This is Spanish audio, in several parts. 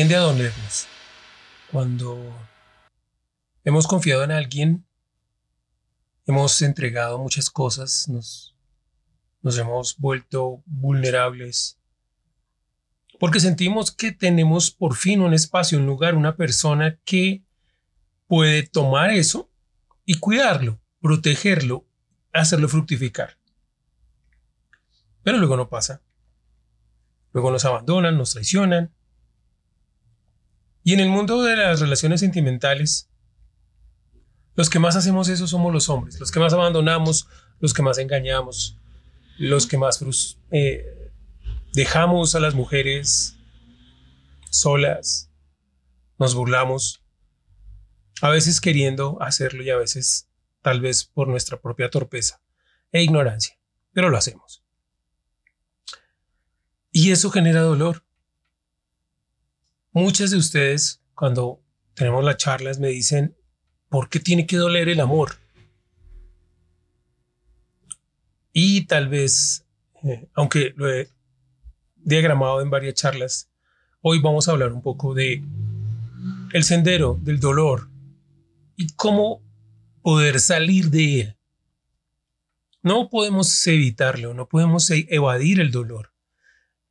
tiende a dolernos. Cuando hemos confiado en alguien, hemos entregado muchas cosas, nos, nos hemos vuelto vulnerables, porque sentimos que tenemos por fin un espacio, un lugar, una persona que puede tomar eso y cuidarlo, protegerlo, hacerlo fructificar. Pero luego no pasa. Luego nos abandonan, nos traicionan. Y en el mundo de las relaciones sentimentales, los que más hacemos eso somos los hombres, los que más abandonamos, los que más engañamos, los que más eh, dejamos a las mujeres solas, nos burlamos, a veces queriendo hacerlo y a veces tal vez por nuestra propia torpeza e ignorancia, pero lo hacemos. Y eso genera dolor. Muchas de ustedes, cuando tenemos las charlas, me dicen, ¿por qué tiene que doler el amor? Y tal vez, eh, aunque lo he diagramado en varias charlas, hoy vamos a hablar un poco de el sendero del dolor y cómo poder salir de él. No podemos evitarlo, no podemos e-, evadir el dolor.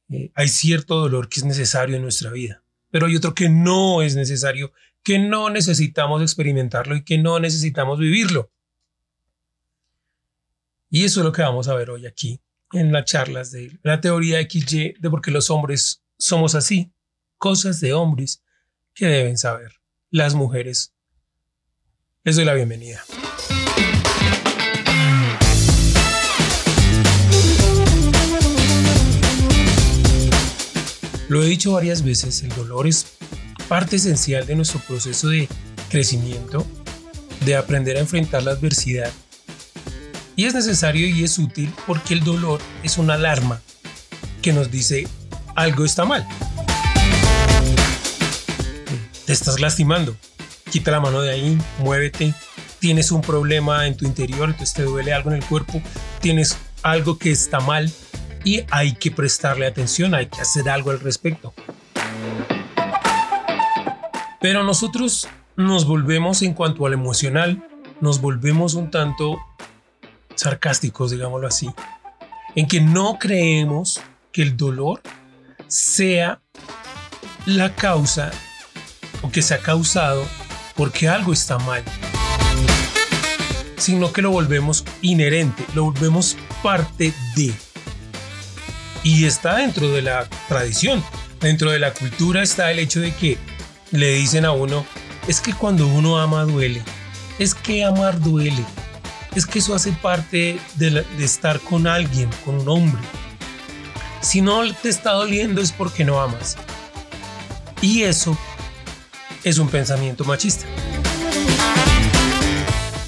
Eh, hay cierto dolor que es necesario en nuestra vida, pero hay otro que no es necesario, que no necesitamos experimentarlo y que no necesitamos vivirlo. Y eso es lo que vamos a ver hoy aquí en las charlas de la teoría XY de por qué los hombres somos así, cosas de hombres que deben saber las mujeres. Les doy la bienvenida. Lo he dicho varias veces, el dolor es parte esencial de nuestro proceso de crecimiento, de aprender a enfrentar la adversidad. Y es necesario y es útil porque el dolor es una alarma que nos dice algo está mal. Te estás lastimando. Quita la mano de ahí, muévete. Tienes un problema en tu interior, entonces te duele algo en el cuerpo, tienes algo que está mal, y hay que prestarle atención, hay que hacer algo al respecto. Pero nosotros nos volvemos en cuanto al emocional, nos volvemos un tanto sarcásticos, digámoslo así, en que no creemos que el dolor sea la causa o que se ha causado porque algo está mal, sino que lo volvemos inherente, lo volvemos parte de y está dentro de la tradición, dentro de la cultura está el hecho de que le dicen a uno, es que cuando uno ama duele, es que amar duele, es que eso hace parte de, estar con alguien, con un hombre. Si no te está doliendo es porque no amas. Y eso es un pensamiento machista.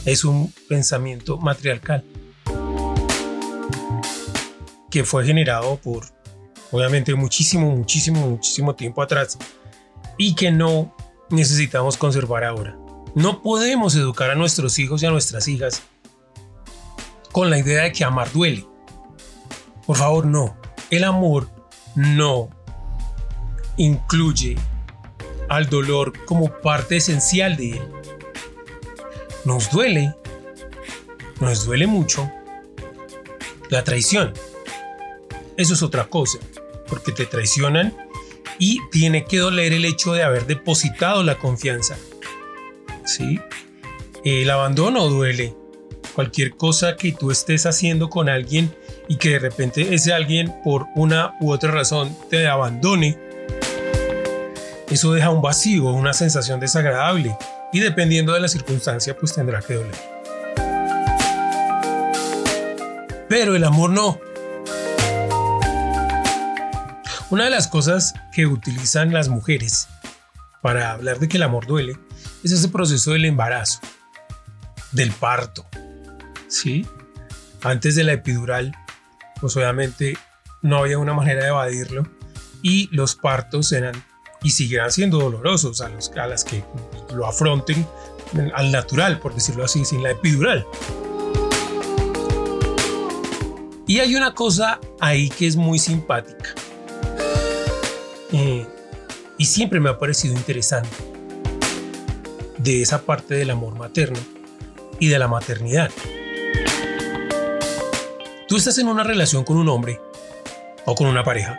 Es un pensamiento matriarcal que fue generado por, obviamente, muchísimo, muchísimo, muchísimo tiempo atrás y que no necesitamos conservar ahora. No podemos educar a nuestros hijos y a nuestras hijas con la idea de que amar duele. Por favor, no. El amor no incluye al dolor como parte esencial de él. Nos duele, nos duele mucho la traición. Eso es otra cosa, porque te traicionan y tiene que doler el hecho de haber depositado la confianza. ¿Sí? El abandono duele. Cualquier cosa que tú estés haciendo con alguien y que de repente ese alguien por una u otra razón te abandone, eso deja un vacío, una sensación desagradable y dependiendo de la circunstancia pues tendrá que doler. Pero el amor no. Una de las cosas que utilizan las mujeres para hablar de que el amor duele es ese proceso del embarazo, del parto. ¿Sí? Antes de la epidural, pues obviamente no había una manera de evadirlo y los partos eran y seguirán siendo dolorosos a, a las que lo afronten al natural, por decirlo así, sin la epidural. Y hay una cosa ahí que es muy simpática y siempre me ha parecido interesante de esa parte del amor materno y de la maternidad. Tú estás en una relación con un hombre o con una pareja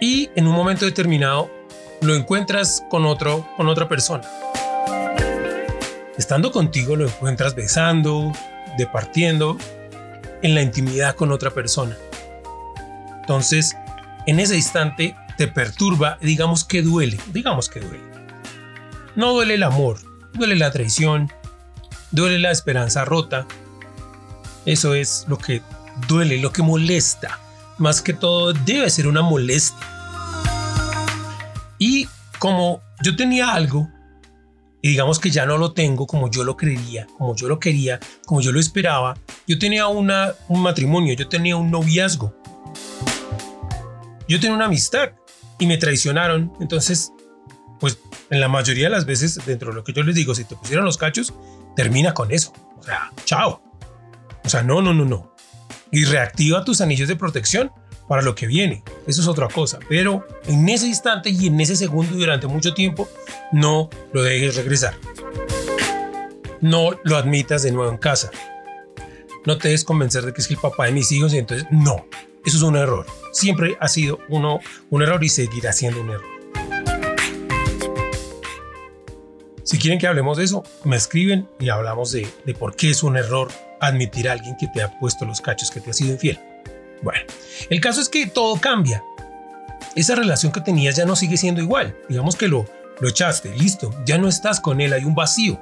y en un momento determinado lo encuentras con otro con otra persona. Estando contigo lo encuentras besando, departiendo en la intimidad con otra persona. Entonces, en ese instante te perturba, digamos que duele, digamos que duele. No duele el amor, duele la traición, duele la esperanza rota. Eso es lo que duele, lo que molesta. Más que todo debe ser una molestia. Y como yo tenía algo, y digamos que ya no lo tengo como yo lo creía, como yo lo quería, como yo lo esperaba, yo tenía un matrimonio, yo tenía un noviazgo, yo tenía una amistad y me traicionaron. Entonces, pues en la mayoría de las veces, dentro de lo que yo les digo, si te pusieron los cachos, termina con eso. O sea, chao. O sea, no, no, no, no. Y reactiva tus anillos de protección para lo que viene. Eso es otra cosa. Pero en ese instante y en ese segundo y durante mucho tiempo, no lo dejes regresar. No lo admitas de nuevo en casa. No te des convencer de que es el papá de mis hijos y entonces no. Eso es un error. Siempre ha sido uno, un error y seguirá siendo un error. Si quieren que hablemos de eso, me escriben y hablamos de, de por qué es un error admitir a alguien que te ha puesto los cachos, que te ha sido infiel. Bueno, el caso es que todo cambia. Esa relación que tenías ya no sigue siendo igual. Digamos que lo, lo echaste, listo, ya no estás con él, hay un vacío.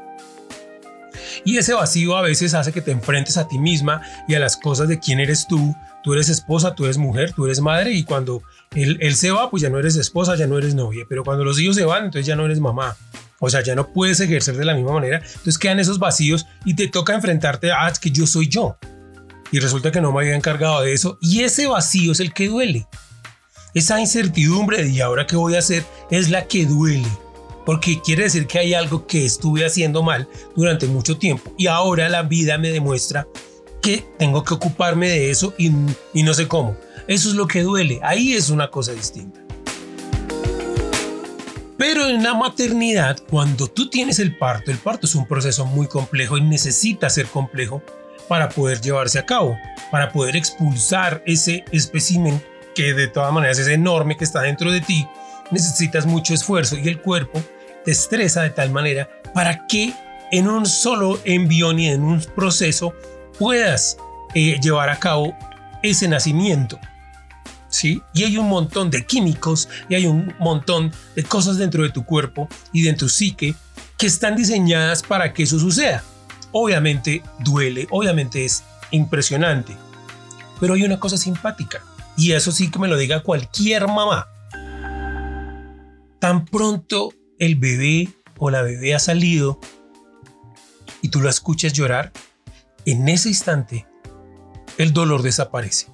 Y ese vacío a veces hace que te enfrentes a ti misma y a las cosas de quién eres tú. Tú eres esposa, tú eres mujer, tú eres madre y cuando él, él se va, pues ya no eres esposa, ya no eres novia. Pero cuando los hijos se van, entonces ya no eres mamá. O sea, ya no puedes ejercer de la misma manera. Entonces quedan esos vacíos y te toca enfrentarte a, ah, es que yo soy yo. Y resulta que no me había encargado de eso. Y ese vacío es el que duele. Esa incertidumbre de ¿y ahora qué voy a hacer? Es la que duele. Porque quiere decir que hay algo que estuve haciendo mal durante mucho tiempo. Y ahora la vida me demuestra que tengo que ocuparme de eso y, y no sé cómo. Eso es lo que duele. Ahí es una cosa distinta. Pero en la maternidad, cuando tú tienes el parto, el parto es un proceso muy complejo y necesita ser complejo para poder llevarse a cabo, para poder expulsar ese espécimen que de todas maneras es enorme que está dentro de ti, necesitas mucho esfuerzo y el cuerpo te estresa de tal manera para que en un solo envión y en un proceso puedas eh, llevar a cabo ese nacimiento. ¿sí? Y hay un montón de químicos y hay un montón de cosas dentro de tu cuerpo y de tu psique que están diseñadas para que eso suceda. Obviamente duele, obviamente es impresionante, pero hay una cosa simpática y eso sí que me lo diga cualquier mamá. Tan pronto el bebé o la bebé ha salido y tú la escuchas llorar, en ese instante el dolor desaparece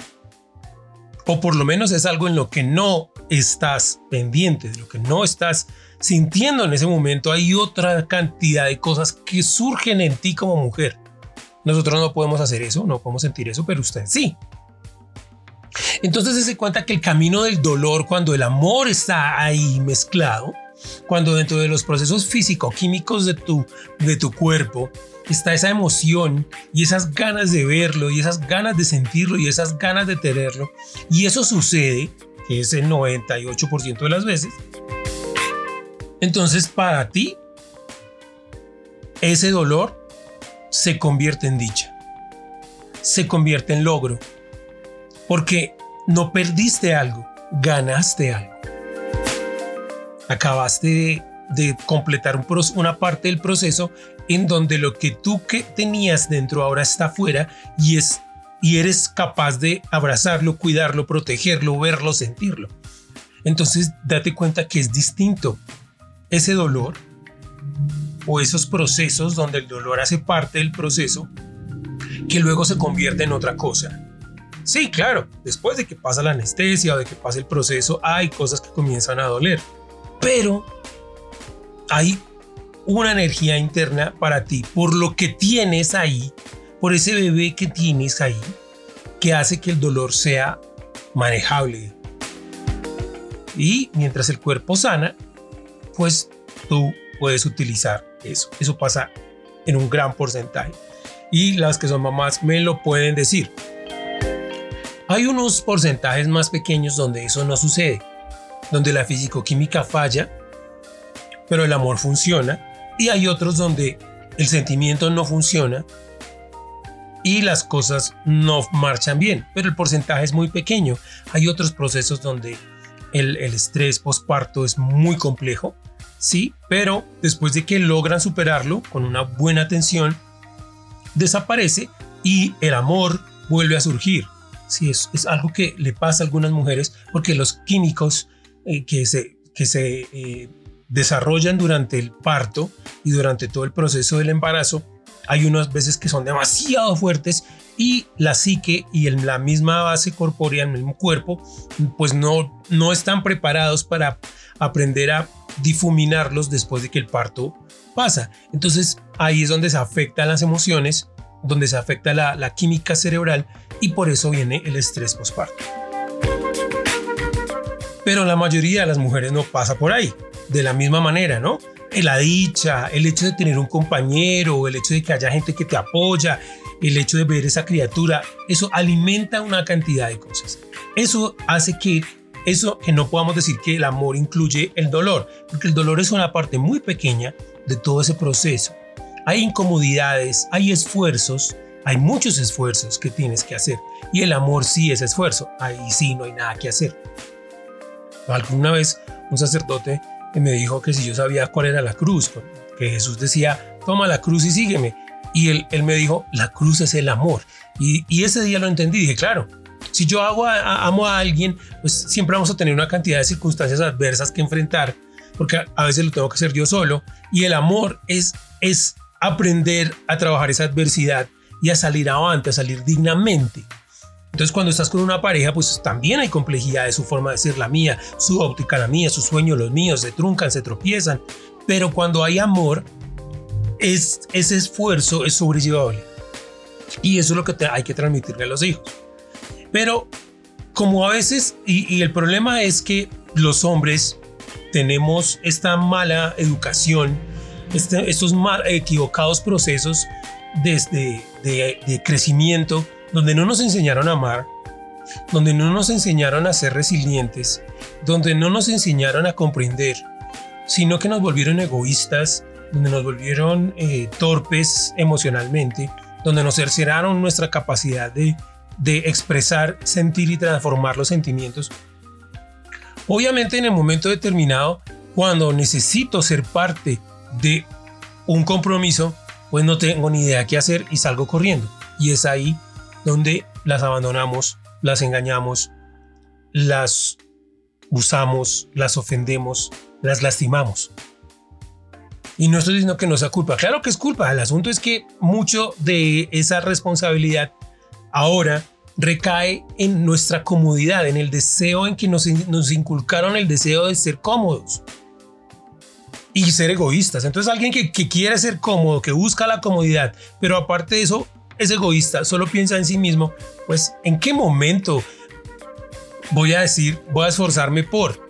o por lo menos es algo en lo que no estás pendiente, de lo que no estás sintiendo en ese momento, hay otra cantidad de cosas que surgen en ti como mujer. Nosotros no podemos hacer eso, no podemos sentir eso, pero usted sí. Entonces se cuenta que el camino del dolor, cuando el amor está ahí mezclado, cuando dentro de los procesos físico-químicos de tu, de tu cuerpo está esa emoción y esas ganas de verlo y esas ganas de sentirlo y esas ganas de tenerlo. Y eso sucede, que es el 98% de las veces. Entonces para ti, ese dolor se convierte en dicha, se convierte en logro, porque no perdiste algo, ganaste algo. Acabaste de de completar una parte del proceso en donde lo que tú que tenías dentro ahora está afuera y es y eres capaz de abrazarlo, cuidarlo, protegerlo, verlo, sentirlo. Entonces, date cuenta que es distinto ese dolor o esos procesos donde el dolor hace parte del proceso que luego se convierte en otra cosa. Sí, claro, después de que pasa la anestesia o de que pasa el proceso, hay cosas que comienzan a doler. Pero hay una energía interna para ti, por lo que tienes ahí, por ese bebé que tienes ahí, que hace que el dolor sea manejable. Y mientras el cuerpo sana, pues tú puedes utilizar eso. Eso pasa en un gran porcentaje. Y las que son mamás me lo pueden decir. Hay unos porcentajes más pequeños donde eso no sucede, donde la físico-química falla, pero el amor funciona. Y hay otros donde el sentimiento no funciona y las cosas no marchan bien, pero el porcentaje es muy pequeño. Hay otros procesos donde el, el estrés postparto es muy complejo sí, pero después de que logran superarlo con una buena atención, desaparece y el amor vuelve a surgir. Sí, es, es algo que le pasa a algunas mujeres porque los químicos eh, que se, que se eh, desarrollan durante el parto y durante todo el proceso del embarazo, hay unas veces que son demasiado fuertes y la psique y la misma base corpórea, el mismo cuerpo, pues no, no están preparados para aprender a difuminarlos después de que el parto pasa. Entonces ahí es donde se afectan las emociones, donde se afecta la, química cerebral y por eso viene el estrés postparto. Pero la mayoría de las mujeres no pasa por ahí, de la misma manera, ¿no? La dicha, el hecho de tener un compañero, el hecho de que haya gente que te apoya, el hecho de ver esa criatura, eso alimenta una cantidad de cosas. Eso hace que eso que no podamos decir que el amor incluye el dolor, porque el dolor es una parte muy pequeña de todo ese proceso. Hay incomodidades, hay esfuerzos, hay muchos esfuerzos que tienes que hacer. Y el amor sí es esfuerzo. Ahí sí no hay nada que hacer. Alguna vez un sacerdote me dijo que si yo sabía cuál era la cruz, que Jesús decía, toma la cruz y sígueme. Y él, él me dijo, la cruz es el amor. Y, y ese día lo entendí. Dije, claro, si yo hago amo a alguien, pues siempre vamos a tener una cantidad de circunstancias adversas que enfrentar, porque a, veces lo tengo que hacer yo solo. Y el amor es, es aprender a trabajar esa adversidad y a salir avante, a salir dignamente. Entonces cuando estás con una pareja, pues también hay complejidad de su forma de ser la mía, su óptica la mía, sus sueños los míos, se truncan, se tropiezan. Pero cuando hay amor, es, ese esfuerzo es sobrellevable. Y eso es lo que hay que transmitirle a los hijos. Pero como a veces, y, el problema es que los hombres tenemos esta mala educación, este, estos mal, equivocados procesos desde de, de crecimiento, donde no nos enseñaron a amar, donde no nos enseñaron a ser resilientes, donde no nos enseñaron a comprender, sino que nos volvieron egoístas, donde nos volvieron eh, torpes emocionalmente, donde nos cerceraron nuestra capacidad de de expresar, sentir y transformar los sentimientos. Obviamente en el momento determinado, cuando necesito ser parte de un compromiso, pues no tengo ni idea qué hacer y salgo corriendo. Y es ahí donde las abandonamos, las engañamos, las usamos, las ofendemos, las lastimamos. Y no estoy diciendo que no sea culpa, claro que es culpa, el asunto es que mucho de esa responsabilidad ahora recae en nuestra comodidad, en el deseo en que nos, inculcaron el deseo de ser cómodos y ser egoístas. Entonces alguien que, que, quiere ser cómodo, que busca la comodidad, pero aparte de eso es egoísta, solo piensa en sí mismo, pues ¿en qué momento voy a decir, voy a esforzarme por?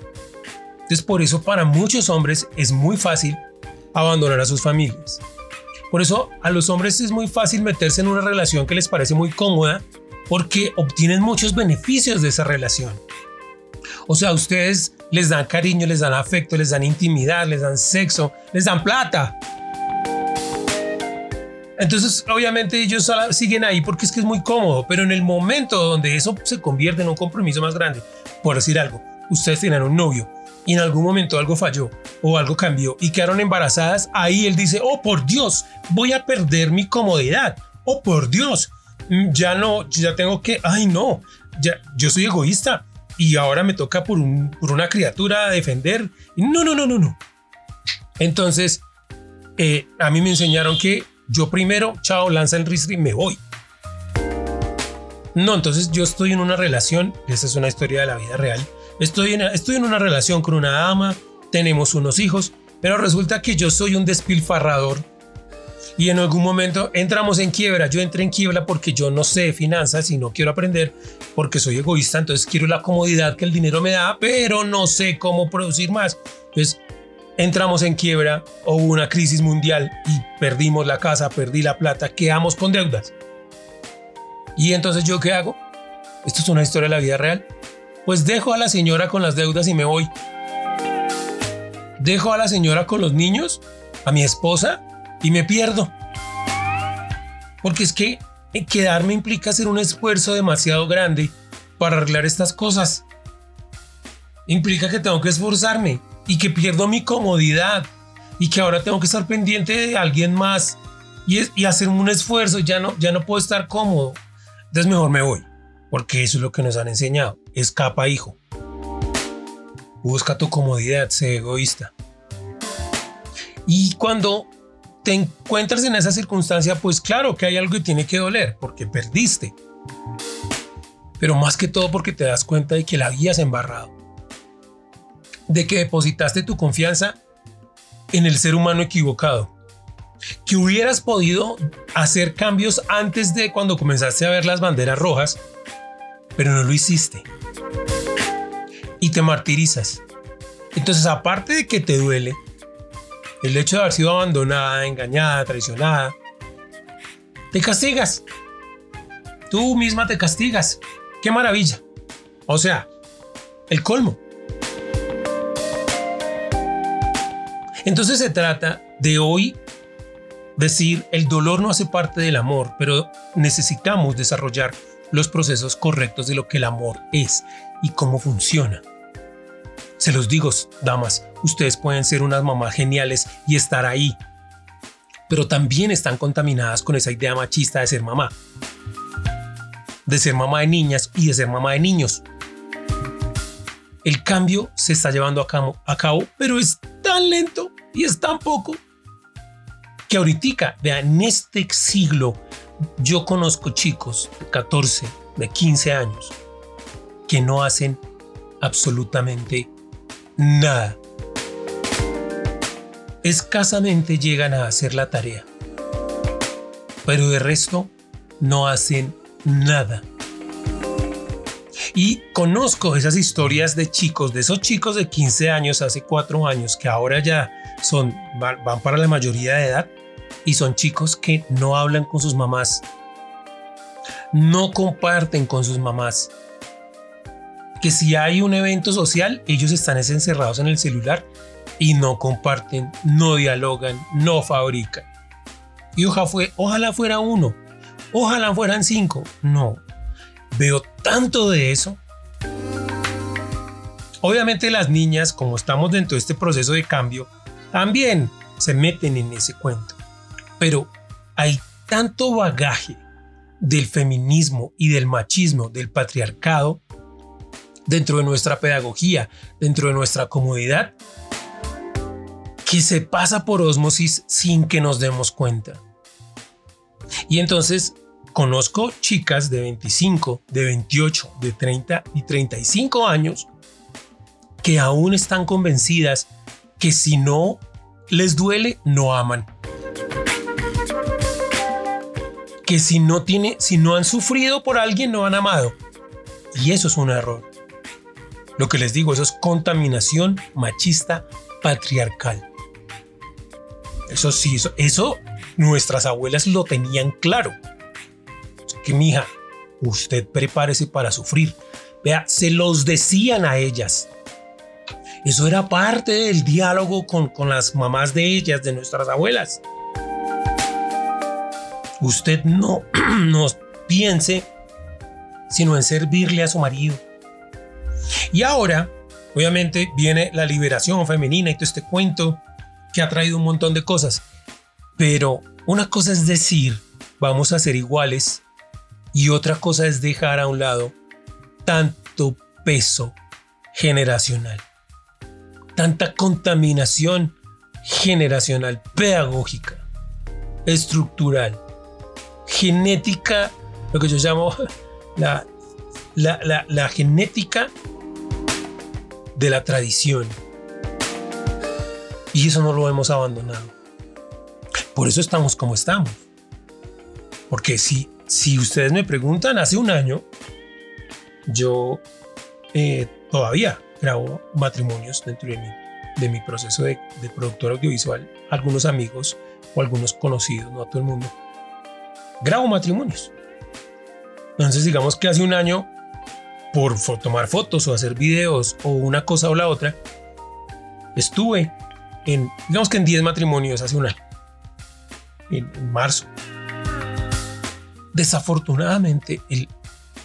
Entonces por eso para muchos hombres es muy fácil abandonar a sus familias. Por eso a los hombres es muy fácil meterse en una relación que les parece muy cómoda porque obtienen muchos beneficios de esa relación. O sea, ustedes les dan cariño, les dan afecto, les dan intimidad, les dan sexo, les dan plata. Entonces, obviamente ellos siguen ahí porque es que es muy cómodo, pero en el momento donde eso se convierte en un compromiso más grande, por decir algo, ustedes tienen un novio y en algún momento algo falló o algo cambió y quedaron embarazadas, ahí él dice, oh por Dios, voy a perder mi comodidad, oh por Dios, mm, ya no, ya tengo que, ay no, ya, yo soy egoísta y ahora me toca por, un, por una criatura defender. No, no, no, no, no. Entonces, eh, a mí me enseñaron que yo primero, chao, lanza el ristre y me voy. No, entonces yo estoy en una relación, esa es una historia de la vida real, Estoy en, estoy en una relación con una dama, tenemos unos hijos, pero resulta que yo soy un despilfarrador Y en algún momento entramos en quiebra. Yo entré en quiebra porque yo no sé finanzas y no quiero aprender porque soy egoísta. Entonces quiero la comodidad que el dinero me da, pero no sé cómo producir más. Entonces entramos en quiebra, hubo una crisis mundial y perdimos la casa, perdí la plata, quedamos con deudas. Y entonces yo qué hago? Esto es una historia de la vida real. Pues dejo a la señora con las deudas y me voy. Dejo a la señora con los niños, a mi esposa y me pierdo. Porque es que quedarme implica hacer un esfuerzo demasiado grande para arreglar estas cosas. Implica que tengo que esforzarme y que pierdo mi comodidad y que ahora tengo que estar pendiente de alguien más y, hacer un esfuerzo. Ya no, ya no puedo estar cómodo. Entonces mejor me voy, porque eso es lo que nos han enseñado. Escapa, hijo. Busca tu comodidad, sé egoísta. Y cuando te encuentras en esa circunstancia, pues claro que hay algo que tiene que doler, porque perdiste. Pero más que todo porque te das cuenta de que la habías embarrado. De que depositaste tu confianza en el ser humano equivocado. Que hubieras podido hacer cambios antes de cuando comenzaste a ver las banderas rojas, pero no lo hiciste. Y te martirizas. Entonces, aparte de que te duele, el hecho de haber sido abandonada, engañada, traicionada, te castigas. Tú misma te castigas. Qué maravilla. O sea, el colmo. Entonces se trata de hoy decir, el dolor no hace parte del amor, pero necesitamos desarrollar los procesos correctos de lo que el amor es y cómo funciona. Se los digo, damas, ustedes pueden ser unas mamás geniales y estar ahí, pero también están contaminadas con esa idea machista de ser mamá, de ser mamá de niñas y de ser mamá de niños. El cambio se está llevando a cabo, a cabo pero es tan lento y es tan poco que ahorita, vean, en este siglo yo conozco chicos de 14, de 15 años que no hacen absolutamente nada. Escasamente llegan a hacer la tarea, pero de resto no hacen nada. Y conozco esas historias de chicos, de esos chicos de 15 años, hace 4 años, que ahora ya son, van, para la mayoría de edad y son chicos que no hablan con sus mamás, no comparten con sus mamás, que si hay un evento social, ellos están encerrados en el celular y no comparten, no dialogan, no fabrican. Y ojalá, fue, ojalá fuera uno, ojalá fueran cinco. No, veo tanto de eso. Obviamente las niñas, como estamos dentro de este proceso de cambio, también se meten en ese cuento. Pero hay tanto bagaje del feminismo y del machismo, del patriarcado, dentro de nuestra pedagogía, dentro de nuestra comodidad, que se pasa por osmosis sin que nos demos cuenta. Y entonces conozco chicas de 25, de 28, de 30 y 35 años que aún están convencidas que si no les duele, no aman. Que si no tiene, si no han sufrido por alguien, no han amado. Y eso es un error. Lo que les digo, eso es contaminación machista patriarcal. Eso sí, eso, nuestras abuelas lo tenían claro. que mi hija, usted prepárese para sufrir. Vea, se los decían a ellas. Eso era parte del diálogo con, con las mamás de ellas, de nuestras abuelas. Usted no, no piense sino en servirle a su marido, y ahora, obviamente, viene la liberación femenina y todo este cuento que ha traído un montón de cosas. Pero una cosa es decir, vamos a ser iguales, y otra cosa es dejar a un lado tanto peso generacional, tanta contaminación generacional, pedagógica, estructural, genética, lo que yo llamo la, la, la genética de la tradición. Y eso no lo hemos abandonado. Por eso estamos como estamos. Porque si, si ustedes me preguntan, hace un año yo eh, todavía grabo matrimonios dentro de mi, de mi proceso de, productor audiovisual. Algunos amigos o algunos conocidos, no a todo el mundo. Grabo matrimonios. Entonces digamos que hace un año, por tomar fotos o hacer videos o una cosa o la otra, estuve en, digamos que en 10 matrimonios hace un año, en, marzo. Desafortunadamente, el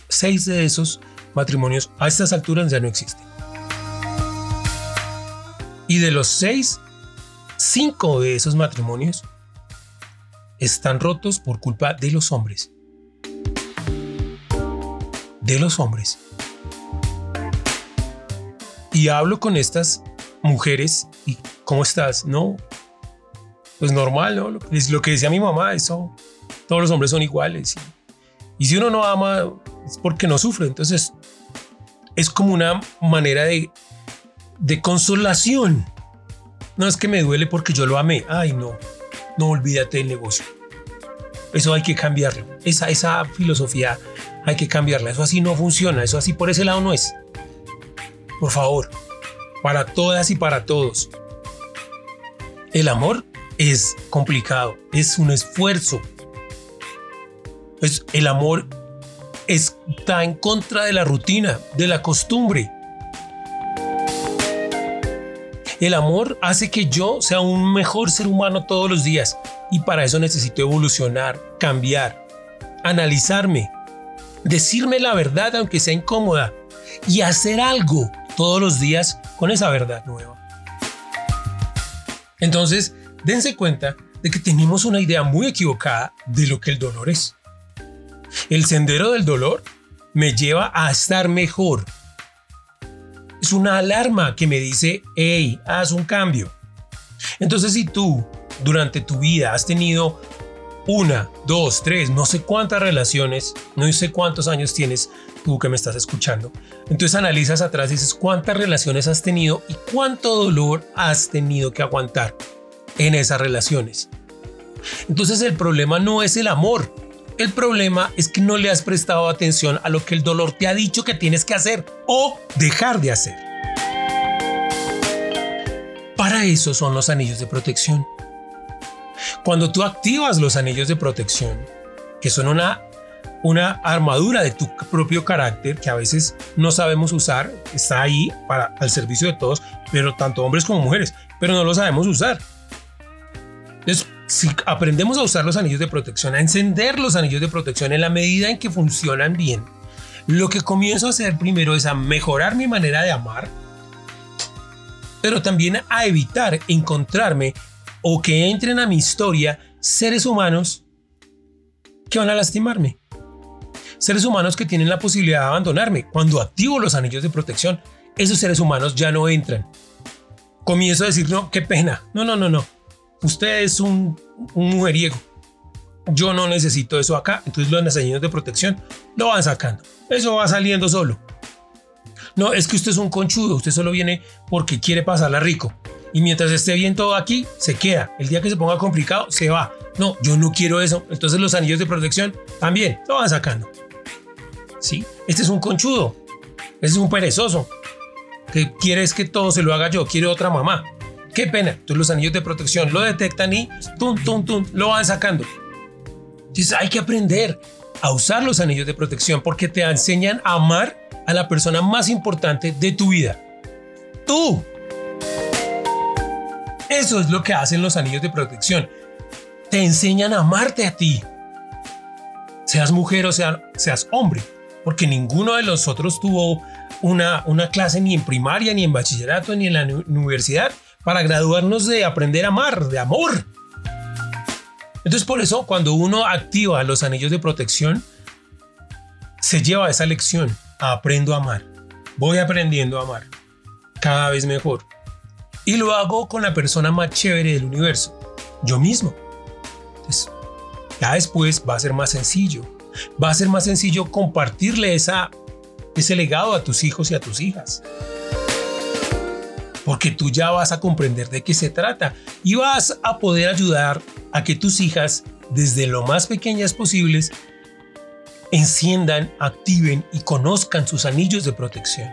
6 de esos matrimonios a estas alturas ya no existen. Y de los 6, 5 de esos matrimonios están rotos por culpa de los hombres. De los hombres. Y hablo con estas mujeres y ¿cómo estás? No, pues normal, ¿no? Es lo que decía mi mamá, eso, todos los hombres son iguales. Y, si uno no ama es porque no sufre. Entonces, es como una manera de, de consolación. No es que me duele porque yo lo amé. Ay, no, no olvídate del negocio. Eso hay que cambiarlo. Esa, esa filosofía hay que cambiarla. Eso así no funciona. Eso así por ese lado no es. Por favor, para todas y para todos. El amor es complicado, es un esfuerzo. Es, el amor está en contra de la rutina, de la costumbre. El amor hace que yo sea un mejor ser humano todos los días y para eso necesito evolucionar, cambiar, analizarme, decirme la verdad aunque sea incómoda y hacer algo todos los días con esa verdad nueva. Entonces, dense cuenta de que tenemos una idea muy equivocada de lo que el dolor es. El sendero del dolor me lleva a estar mejor. Una alarma que me dice, hey, haz un cambio. Entonces, si tú durante tu vida has tenido una, dos, tres, no sé cuántas relaciones, no sé cuántos años tienes tú que me estás escuchando. Entonces analizas atrás y dices cuántas relaciones has tenido y cuánto dolor has tenido que aguantar en esas relaciones. Entonces el problema no es el amor. El problema es que no le has prestado atención a lo que el dolor te ha dicho que tienes que hacer o dejar de hacer. Para eso son los anillos de protección. Cuando tú activas los anillos de protección, que son una, una armadura de tu propio carácter que a veces no sabemos usar, está ahí para al servicio de todos, pero tanto hombres como mujeres, pero no lo sabemos usar. Si aprendemos a usar los anillos de protección, a encender los anillos de protección en la medida en que funcionan bien, lo que comienzo a hacer primero es a mejorar mi manera de amar, pero también a evitar encontrarme o que entren a mi historia seres humanos que van a lastimarme. Seres humanos que tienen la posibilidad de abandonarme. Cuando activo los anillos de protección, esos seres humanos ya no entran. Comienzo a decir, no, qué pena. No, no, no, no. Usted es un, un mujeriego. Yo no necesito eso acá. Entonces los anillos de protección lo van sacando. Eso va saliendo solo. No, es que usted es un conchudo. Usted solo viene porque quiere pasarla rico y mientras esté bien todo aquí, se queda. El día que se ponga complicado, se va. No, yo no quiero eso. Entonces los anillos de protección también lo van sacando. ¿Sí? Este es un conchudo. Este es un perezoso. Que quieres que todo se lo haga yo. Quiere otra mamá. Qué pena. Entonces los anillos de protección lo detectan y tum, tum, tum, lo van sacando. Entonces hay que aprender a usar los anillos de protección porque te enseñan a amar a la persona más importante de tu vida. Tú. Eso es lo que hacen los anillos de protección. Te enseñan a amarte a ti. Seas mujer o seas hombre. Porque ninguno de los otros tuvo una, una clase ni en primaria, ni en bachillerato, ni en la universidad para graduarnos de aprender a amar, de amor. Entonces por eso cuando uno activa los anillos de protección, se lleva esa lección. Aprendo a amar. Voy aprendiendo a amar. Cada vez mejor. Y lo hago con la persona más chévere del universo, yo mismo. Ya después va a ser más sencillo. Va a ser más sencillo compartirle esa, ese legado a tus hijos y a tus hijas. Porque tú ya vas a comprender de qué se trata y vas a poder ayudar a que tus hijas, desde lo más pequeñas posibles, enciendan, activen y conozcan sus anillos de protección.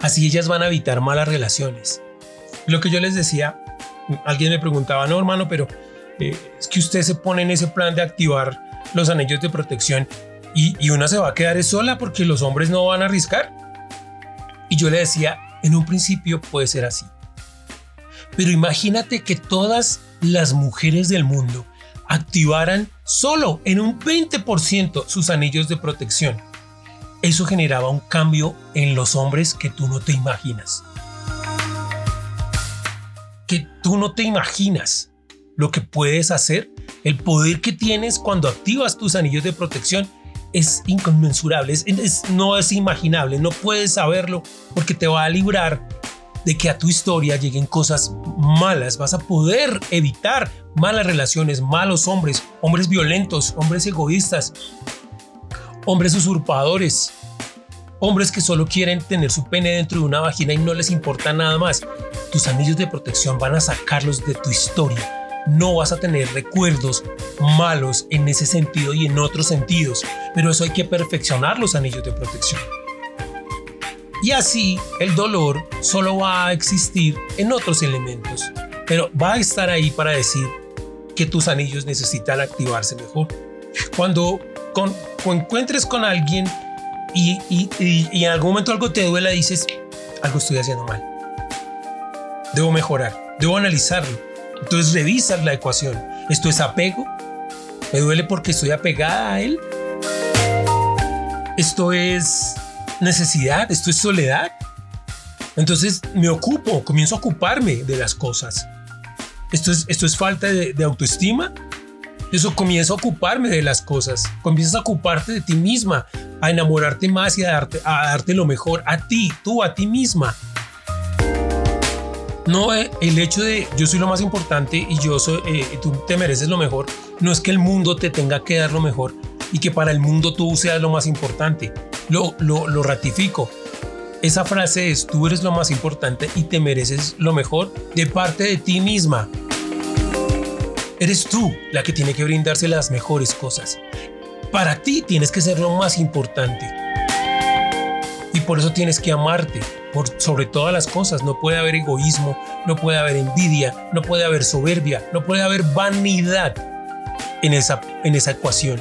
Así ellas van a evitar malas relaciones. Lo que yo les decía, alguien me preguntaba, no hermano, pero eh, es que usted se pone en ese plan de activar los anillos de protección y, y una se va a quedar sola porque los hombres no van a arriscar. Y yo le decía, en un principio puede ser así. Pero imagínate que todas las mujeres del mundo activaran solo en un 20% sus anillos de protección. Eso generaba un cambio en los hombres que tú no te imaginas. Que tú no te imaginas lo que puedes hacer, el poder que tienes cuando activas tus anillos de protección es inconmensurable, no es imaginable, no puedes saberlo porque te va a librar de que a tu historia lleguen cosas malas, vas a poder evitar malas relaciones, malos hombres, hombres violentos, hombres egoístas, hombres usurpadores, hombres que solo quieren tener su pene dentro de una vagina y no les importa nada más. Tus anillos de protección van a sacarlos de tu historia. No vas a tener recuerdos malos en ese sentido y en otros sentidos, pero eso hay que perfeccionar los anillos de protección. Y así el dolor solo va a existir en otros elementos, pero va a estar ahí para decir que tus anillos necesitan activarse mejor. Cuando, con, encuentres con alguien y, y, en algún momento algo te duela, dices, algo estoy haciendo mal. Debo mejorar, debo analizarlo. Entonces revisas la ecuación. ¿Esto es apego? ¿Me duele porque estoy apegada a él? ¿Esto es necesidad, esto es soledad. Entonces me ocupo, comienzo a ocuparme de las cosas. Esto es, falta de, autoestima. Eso comienzo a ocuparme de las cosas. Comienzas a ocuparte de ti misma, a enamorarte más y a darte, a darte lo mejor a ti, tú, a ti misma. No eh, el hecho de yo soy lo más importante y yo soy, eh, tú te mereces lo mejor. No es que el mundo te tenga que dar lo mejor y que para el mundo tú seas lo más importante lo, lo, ratifico. Esa frase es, tú eres lo más importante y te mereces lo mejor de parte de ti misma. Eres tú la que tiene que brindarse las mejores cosas. Para ti tienes que ser lo más importante. Y por eso tienes que amarte sobre todas las cosas. No puede haber egoísmo, no puede haber envidia, no puede haber soberbia, no puede haber vanidad en esa, en esa ecuación.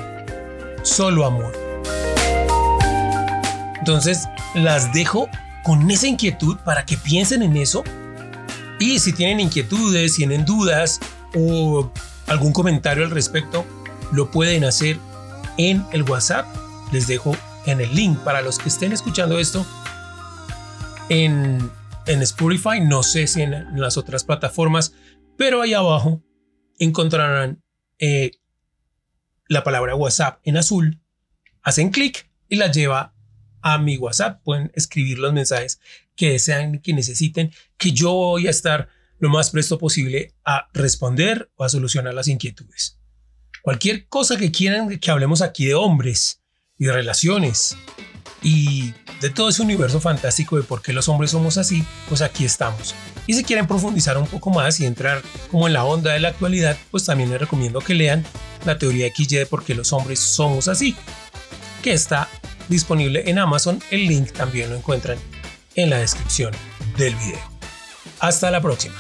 Solo amor. Entonces las dejo con esa inquietud para que piensen en eso. Y si tienen inquietudes, tienen dudas o algún comentario al respecto, lo pueden hacer en el WhatsApp. Les dejo en el link para los que estén escuchando esto en, en Spotify. No sé si en, las otras plataformas, pero ahí abajo encontrarán eh, la palabra WhatsApp en azul. Hacen clic y la lleva a mi WhatsApp. Pueden escribir los mensajes que desean, que necesiten, que yo voy a estar lo más presto posible a responder o a solucionar las inquietudes. Cualquier cosa que quieran que hablemos aquí de hombres y de relaciones y de todo ese universo fantástico de por qué los hombres somos así, pues aquí estamos. Y si quieren profundizar un poco más y entrar como en la onda de la actualidad, pues también les recomiendo que lean la teoría XY de por qué los hombres somos así, que está disponible en Amazon. El link también lo encuentran en la descripción del video. Hasta la próxima.